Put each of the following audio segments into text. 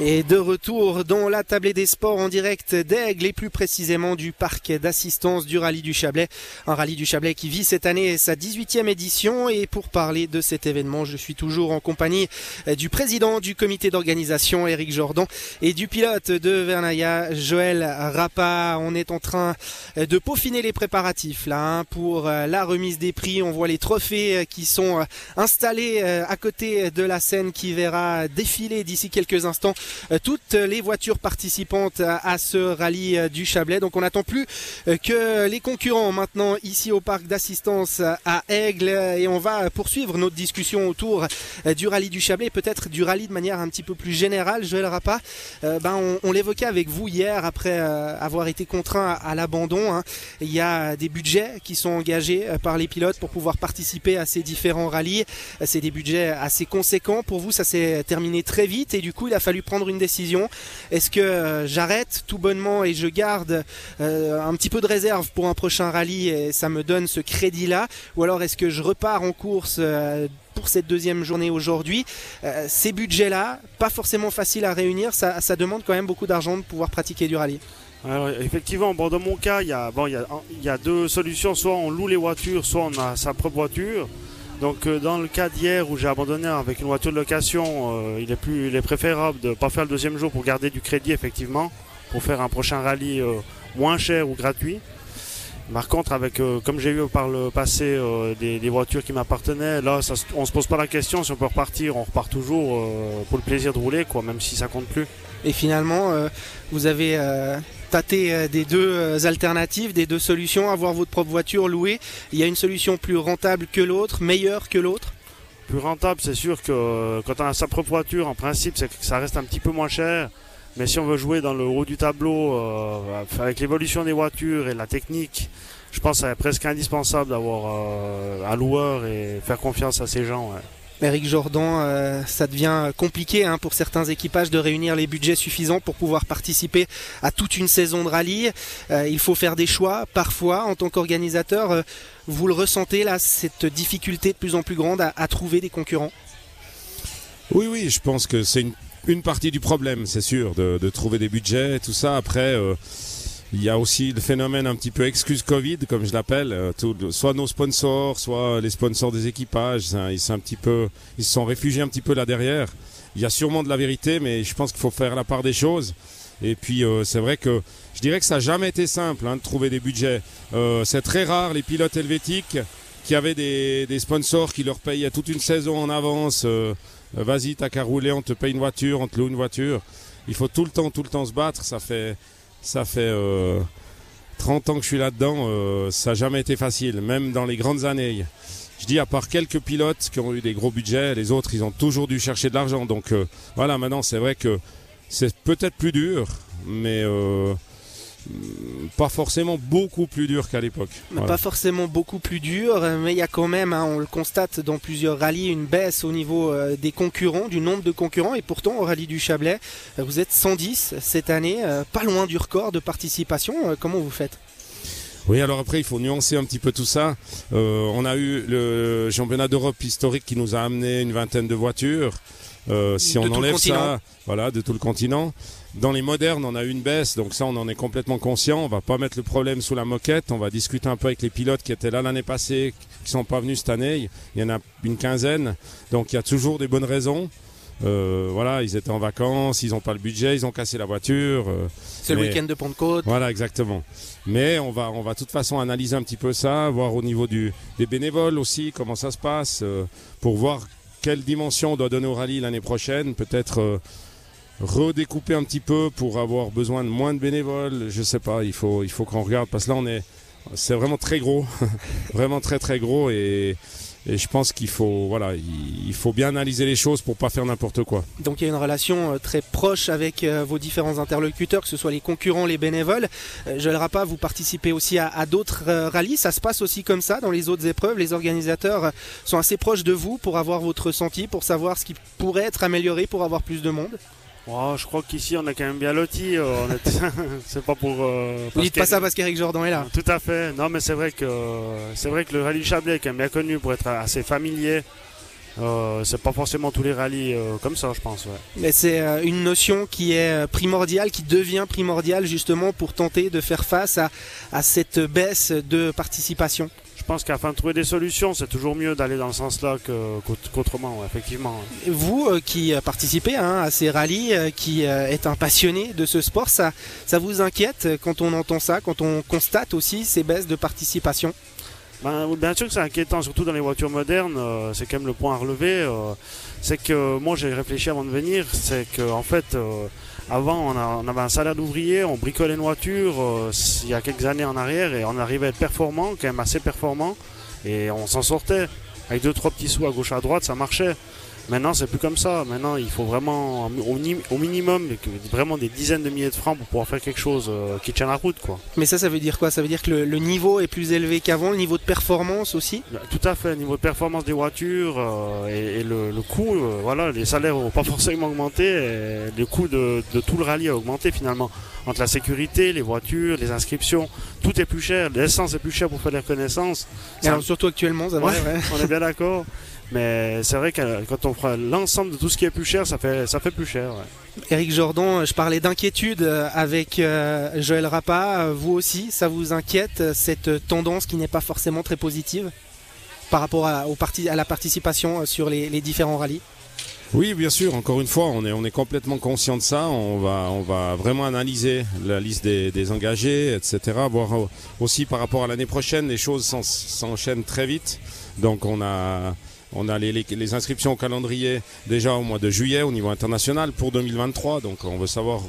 Et de retour dans la tablée des sports en direct d'Aigle et plus précisément du parc d'assistance du rallye du Chablais. Un rallye du Chablais qui vit cette année sa 18e édition et pour parler de cet événement, je suis toujours en compagnie du président du comité d'organisation Eric Jordan et du pilote de Vernaya Joël Rapa. On est en train de peaufiner les préparatifs là hein, pour la remise des prix. On voit les trophées qui sont installés à côté de la scène qui verra défiler d'ici quelques instants euh, toutes les voitures participantes à, ce rallye euh, du Chablais. Donc on n'attend plus euh, que les concurrents maintenant ici au parc d'assistance à Aigle et on va poursuivre notre discussion autour du rallye du Chablais, peut-être du rallye de manière un petit peu plus générale. Joël Rapa, ben on, l'évoquait avec vous hier après avoir été contraint à, l'abandon. Hein. Il y a des budgets qui sont engagés par les pilotes pour pouvoir participer à ces différents rallyes. C'est des budgets assez conséquents. Pour vous, ça s'est terminé très vite et du coup, il a fallu prendre une décision. Est-ce que euh, j'arrête tout bonnement et je garde euh, un petit peu de réserve pour un prochain rallye et ça me donne ce crédit-là? Ou alors est-ce que je repars en course euh, pour cette deuxième journée aujourd'hui? ces budgets-là, pas forcément faciles à réunir, ça, demande quand même beaucoup d'argent de pouvoir pratiquer du rallye. Alors, effectivement, bon, dans mon cas, il y, a, bon, il, il y a deux solutions. Soit on loue les voitures, soit on a sa propre voiture. Donc euh, dans le cas d'hier où j'ai abandonné avec une voiture de location, euh, il, est plus, préférable de ne pas faire le deuxième jour pour garder du crédit effectivement, pour faire un prochain rallye euh, moins cher ou gratuit. Par contre, avec, comme j'ai eu par le passé des, voitures qui m'appartenaient, là, ça, on se pose pas la question si on peut repartir, on repart toujours pour le plaisir de rouler, quoi, même si ça compte plus. Et finalement, vous avez euh, des deux euh, alternatives, des deux solutions, avoir votre propre voiture louée. Il y a une solution plus rentable que l'autre, meilleure que l'autre? Plus rentable, c'est sûr que euh, quand on a sa propre voiture, en principe, c'est que ça reste un petit peu moins cher. Mais si on veut jouer dans le haut du tableau, avec l'évolution des voitures et la technique, je pense que c'est presque indispensable d'avoir un loueur et faire confiance à ces gens. Eric Jordan, euh, ça devient compliqué hein, pour certains équipages de réunir les budgets suffisants pour pouvoir participer à toute une saison de rallye. Euh, il faut faire des choix. Parfois, en tant qu'organisateur, euh, vous le ressentez là, cette difficulté de plus en plus grande à, trouver des concurrents? Oui, oui, je pense que c'est une, partie du problème, c'est sûr, de, trouver des budgets, tout ça. Après il y a aussi le phénomène un petit peu excuse Covid, comme je l'appelle. Euh, soit nos sponsors, soit les sponsors des équipages. Ils, un petit peu, ils se sont réfugiés un petit peu là derrière. Il y a sûrement de la vérité, mais je pense qu'il faut faire la part des choses. Et puis euh, c'est vrai que je dirais que ça n'a jamais été simple hein, de trouver des budgets. Euh, c'est très rare les pilotes helvétiques qui avaient des, des, sponsors qui leur payaient toute une saison en avance. Vas-y, t'as qu'à rouler, on te paye une voiture, on te loue une voiture. Il faut tout le temps, tout le temps se battre. Ça fait, ça fait 30 euh, ans que je suis là-dedans. Euh, ça n'a jamais été facile, même dans les grandes années. Je dis à part quelques pilotes qui ont eu des gros budgets, les autres ils ont toujours dû chercher de l'argent. Donc euh, voilà, maintenant c'est vrai que c'est peut-être plus dur, mais pas forcément beaucoup plus dur qu'à l'époque. Pas forcément beaucoup plus dur, mais il y a quand même, hein, on le constate dans plusieurs rallyes, une baisse au niveau euh, des concurrents, du nombre de concurrents. Et pourtant, au rallye du Chablais, euh, vous êtes 110 cette année, euh, pas loin du record de participation. comment vous faites? Oui, alors après, il faut nuancer un petit peu tout ça. on a eu le championnat d'Europe historique qui nous a amené une vingtaine de voitures. si on enlève ça, voilà, de tout le continent. Dans les modernes, on a eu une baisse, donc ça, on en est complètement conscient. On va pas mettre le problème sous la moquette. On va discuter un peu avec les pilotes qui étaient là l'année passée, qui sont pas venus cette année. Il y en a une quinzaine, donc il y a toujours des bonnes raisons. Euh, voilà, ils étaient en vacances, ils n'ont pas le budget, ils ont cassé la voiture. Euh, C'est le week-end de Pentecôte. Voilà, exactement. Mais on va, on va de toute façon analyser un petit peu ça, voir au niveau du, des bénévoles aussi comment ça se passe, euh, pour voir quelle dimension on doit donner au rallye l'année prochaine. Peut-être redécouper un petit peu pour avoir besoin de moins de bénévoles. Je sais pas, il faut, il faut qu'on regarde parce que là on est, c'est vraiment très gros, vraiment très très gros et, je pense qu'il faut, voilà, il faut bien analyser les choses pour pas faire n'importe quoi. Donc il y a une relation euh, très proche avec euh, vos différents interlocuteurs, que ce soit les concurrents, les bénévoles. Euh, je le pas, vous participez aussi à, à d'autres rallyes. Ça se passe aussi comme ça dans les autres épreuves. Les organisateurs sont assez proches de vous pour avoir votre ressenti, pour savoir ce qui pourrait être amélioré pour avoir plus de monde. Oh, je crois qu'ici on est quand même bien lotis. Euh, c'est pas pour. Euh, Vous dites pas ça parce qu'Eric Jordan est là. Tout à fait. Non, mais c'est vrai que c'est vrai que le rallye Chablais est quand même bien connu pour être assez familier. Euh, c'est pas forcément tous les rallyes euh, comme ça, je pense. Mais c'est euh, une notion qui est primordiale, qui devient primordiale justement pour tenter de faire face à, à cette baisse de participation. Je pense qu'afin de trouver des solutions, c'est toujours mieux d'aller dans ce sens-là qu'autrement, effectivement. Vous qui participez hein, à ces rallyes, qui êtes un passionné de ce sport, ça, ça vous inquiète quand on entend ça, quand on constate aussi ces baisses de participation? Ben, bien sûr que c'est inquiétant, surtout dans les voitures modernes. Euh, c'est quand même le point à relever. Euh, c'est que moi j'ai réfléchi avant de venir. C'est qu'en en fait, euh, avant on, avait un salaire d'ouvrier, on bricolait une voiture il y a quelques années en arrière et on arrivait à être performant, quand même assez performant. Et on s'en sortait. Avec deux trois petits sous à gauche à droite, ça marchait. Maintenant, c'est plus comme ça. Maintenant, il faut vraiment, au, minimum, vraiment des dizaines de milliers de francs pour pouvoir faire quelque chose euh, qui tienne la route. Quoi. Mais ça, ça veut dire quoi? Ça veut dire que le, niveau est plus élevé qu'avant, le niveau de performance aussi? Bah, Tout à fait, le niveau de performance des voitures euh, et, le, coût, euh, voilà, les salaires n'ont pas forcément augmenté, et le coût de, tout le rallye a augmenté finalement. Entre la sécurité, les voitures, les inscriptions, tout est plus cher. L'essence est plus cher pour faire des reconnaissances. surtout actuellement, ça On est bien d'accord. Mais c'est vrai que quand on fera l'ensemble de tout ce qui est plus cher, ça fait, ça fait plus cher. Eric Jordan, je parlais d'inquiétude avec euh, Joël Rapa. Vous aussi, ça vous inquiète cette tendance qui n'est pas forcément très positive par rapport à, au à la participation sur les, différents rallyes? Oui, bien sûr. Encore une fois, on est, on est complètement conscient de ça. On va, on va vraiment analyser la liste des, des engagés, etc. Voir aussi par rapport à l'année prochaine, les choses s'enchaînent très vite. Donc on a, on a les, inscriptions au calendrier déjà au mois de juillet au niveau international pour 2023. Donc on veut savoir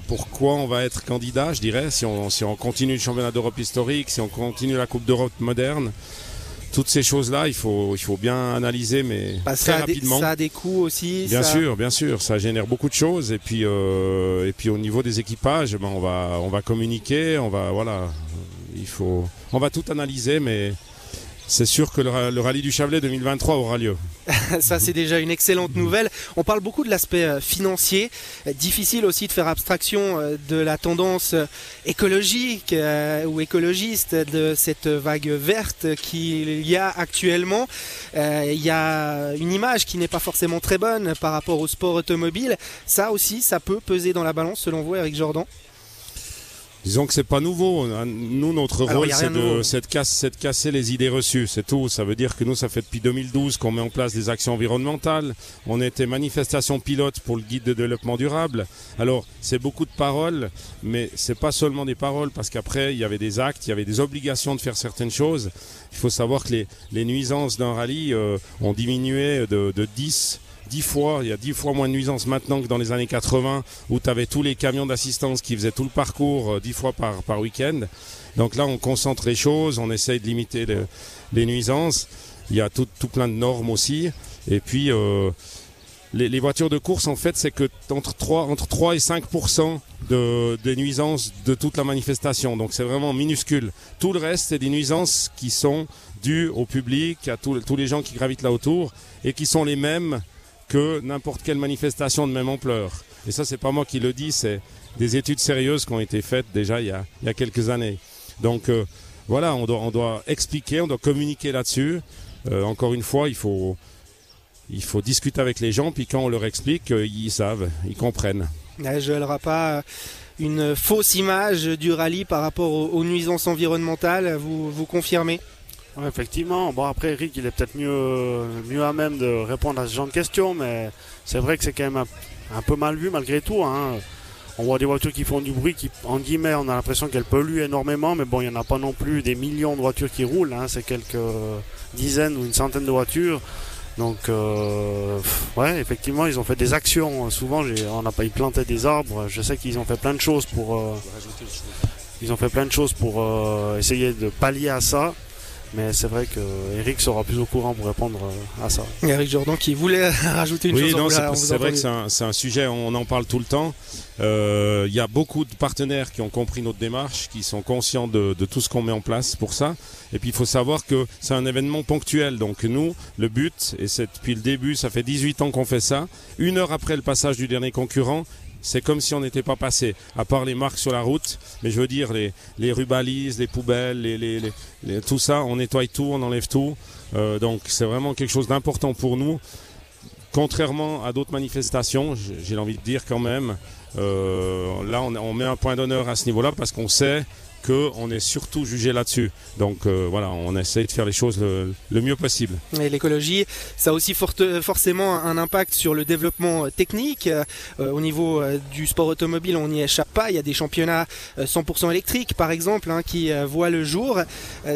pourquoi on va être candidat, je dirais, si on, si on continue le championnat d'Europe historique, si on continue la Coupe d'Europe moderne. Toutes ces choses-là, il faut, il faut bien analyser, mais bah, très rapidement. ça a des coûts aussi. Bien sûr, bien sûr, ça génère beaucoup de choses. Et puis, euh, et puis au niveau des équipages, ben, on va, on va communiquer, on va, voilà, il faut, on va tout analyser, mais c'est sûr que le, rallye du Chablais 2023 aura lieu. Ça, c'est déjà une excellente nouvelle. On parle beaucoup de l'aspect euh, financier. Difficile aussi de faire abstraction euh, de la tendance euh, écologique ou écologiste de cette vague verte qu'il y a actuellement. Il y a une image qui n'est pas forcément très bonne par rapport au sport automobile. Ça aussi, ça peut peser dans la balance selon vous, Eric Jordan? Disons que c'est pas nouveau. Nous, notre rôle, c'est de, de, casser les idées reçues. C'est tout. Ça veut dire que nous, ça fait depuis 2012 qu'on met en place des actions environnementales. On était manifestation pilote pour le guide de développement durable. Alors, c'est beaucoup de paroles, mais c'est pas seulement des paroles parce qu'après, il y avait des actes, il y avait des obligations de faire certaines choses. Il faut savoir que les, nuisances d'un rallye euh, ont diminué de, de 10 dix fois, il y a dix fois moins de nuisances maintenant que dans les années 80 où tu avais tous les camions d'assistance qui faisaient tout le parcours euh, dix fois par, par week-end. Donc là, on concentre les choses, on essaye de limiter les nuisances. Il y a tout, tout, plein de normes aussi. Et puis, euh, les, voitures de course, en fait, c'est que entre 3, entre 3 et 5% de, des nuisances de toute la manifestation. Donc c'est vraiment minuscule. Tout le reste, c'est des nuisances qui sont dues au public, à tous les gens qui gravitent là autour, et qui sont les mêmes que n'importe quelle manifestation de même ampleur. Et ça, c'est pas moi qui le dis, c'est des études sérieuses qui ont été faites déjà il y a, quelques années. Donc euh, voilà, on doit, expliquer, on doit communiquer là-dessus. Euh, encore une fois, il faut, discuter avec les gens, puis quand on leur explique, euh, ils savent, ils comprennent. Je ne pas une fausse image du rallye par rapport aux, nuisances environnementales, vous, vous confirmez? Effectivement. Bon, après, Eric, il est peut-être mieux, mieux à même de répondre à ce genre de questions, mais c'est vrai que c'est quand même un, peu mal vu malgré tout. Hein. On voit des voitures qui font du bruit, qui, en guillemets, on a l'impression qu'elles polluent énormément, mais bon, il n'y en a pas non plus des millions de voitures qui roulent. Hein. C'est quelques dizaines ou une centaine de voitures. Donc, euh, ouais, effectivement, ils ont fait des actions. Souvent, on n'a pas, ils plantaient des arbres. Je sais qu'ils ont fait plein de choses pour. Euh, ils ont fait plein de choses pour euh, essayer de pallier à ça. Mais c'est vrai que Eric sera plus au courant pour répondre euh, à ça. Eric Jordan qui voulait rajouter une oui, chose. Oui, c'est vrai que c'est un, sujet, on en parle tout le temps. Euh, il y a beaucoup de partenaires qui ont compris notre démarche, qui sont conscients de, tout ce qu'on met en place pour ça. Et puis il faut savoir que c'est un événement ponctuel. Donc nous, le but, et c'est depuis le début, ça fait 18 ans qu'on fait ça, une heure après le passage du dernier concurrent, c'est comme si on n'était pas passé, à part les marques sur la route. Mais je veux dire, les, les rubalises, les poubelles, les, tout ça, on nettoie tout, on enlève tout. donc c'est vraiment quelque chose d'important pour nous. Contrairement à d'autres manifestations, j'ai envie de dire quand même, là on, on met un point d'honneur à ce niveau-là parce qu'on sait qu'on est surtout jugé là-dessus. Donc euh, voilà, on essaye de faire les choses le, mieux possible. Et l'écologie, ça a aussi forcément un impact sur le développement euh, technique. Euh, au niveau du sport automobile, on n'y échappe pas. Il y a des championnats 100% électriques, par exemple, hein, qui voient le jour.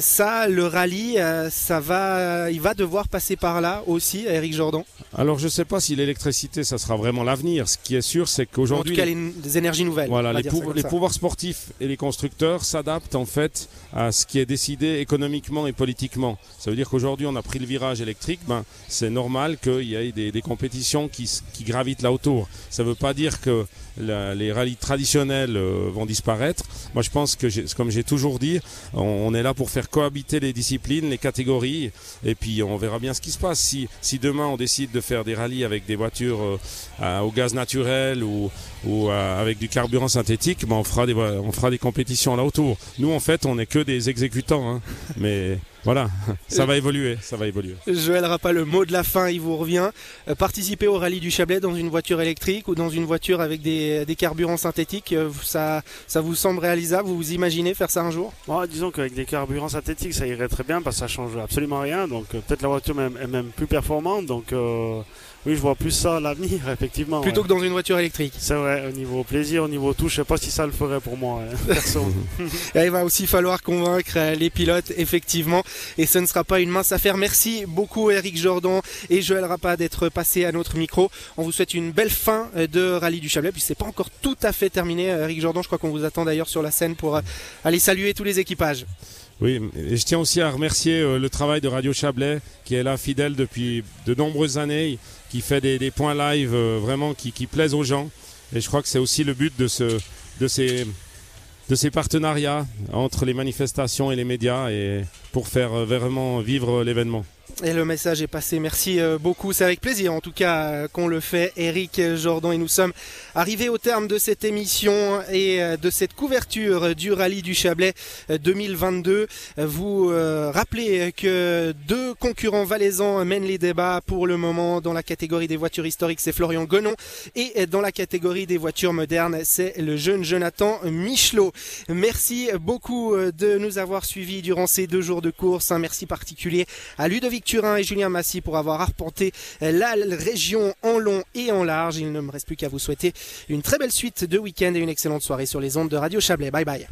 ça, le rallye, ça va, il va devoir passer par là aussi, Eric Jordan. Alors je ne sais pas si l'électricité, ça sera vraiment l'avenir. Ce qui est sûr, c'est qu'aujourd'hui... En tout cas, les, énergies nouvelles. Voilà, les, les pouvoirs sportifs et les constructeurs s'adaptent en fait à ce qui est décidé économiquement et politiquement. Ça veut dire qu'aujourd'hui, on a pris le virage électrique. Ben, c'est normal qu'il y ait des, compétitions qui, gravitent là autour. Ça ne veut pas dire que les rallyes traditionnels euh, vont disparaître. Moi, je pense que, comme j'ai toujours dit, on, est là pour faire cohabiter les disciplines, les catégories, et puis on verra bien ce qui se passe. Si, demain on décide de faire des rallyes avec des voitures euh, au gaz naturel ou, ou euh, avec du carburant synthétique, ben on fera des on fera des compétitions là autour. Nous, en fait, on n'est que des exécutants, hein. mais voilà, ça va évoluer, ça va évoluer. Joël Rappa, le mot de la fin, il vous revient. Euh, participer au rallye du Chablais dans une voiture électrique ou dans une voiture avec des, carburants synthétiques, euh, ça, ça vous semble réalisable? Vous vous imaginez faire ça un jour? Disons qu'avec des carburants synthétiques, ça irait très bien parce que ça change absolument rien. Donc euh, peut-être la voiture est même plus performante. Donc oui, je vois plus ça à l'avenir, effectivement. Plutôt que dans une voiture électrique. C'est vrai, au niveau plaisir, au niveau tout, je sais pas si ça le ferait pour moi, hein, perso. il va aussi falloir convaincre euh, les pilotes, effectivement, et ce ne sera pas une mince affaire. Merci beaucoup Eric Jordan et Joël Rappa d'être passés à notre micro. On vous souhaite une belle fin euh, de Rallye du Chablais, puis c'est pas encore tout à fait terminé. Euh, Eric Jordan, je crois qu'on vous attend d'ailleurs sur la scène pour aller saluer tous les équipages. Oui, et je tiens aussi à remercier le travail de Radio Chablais, qui est là fidèle depuis de nombreuses années qui fait des, points live euh, vraiment qui, plaisent aux gens. Et je crois que c'est aussi le but de, ce, de, ces, partenariats entre les manifestations et les médias pour faire euh, vraiment vivre l'événement. Et le message est passé. Merci euh, beaucoup. C'est avec plaisir, en tout cas, euh, qu'on le fait. Eric Jordan et nous sommes arrivés au terme de cette émission et euh, de cette couverture du rallye du Chablais 2022. Vous rappelez que deux concurrents valaisans mènent les débats pour le moment dans la catégorie des voitures historiques, c'est Florian Gonon et dans la catégorie des voitures modernes, c'est le jeune Jonathan Michelot. Merci beaucoup de nous avoir suivis durant ces deux jours de course. Un merci particulier à Ludovic Turin et Julien Massy pour avoir arpenté la région en long et en large. Il ne me reste plus qu'à vous souhaiter une très belle suite de week-end et une excellente soirée sur les ondes de Radio Chablais. Bye bye.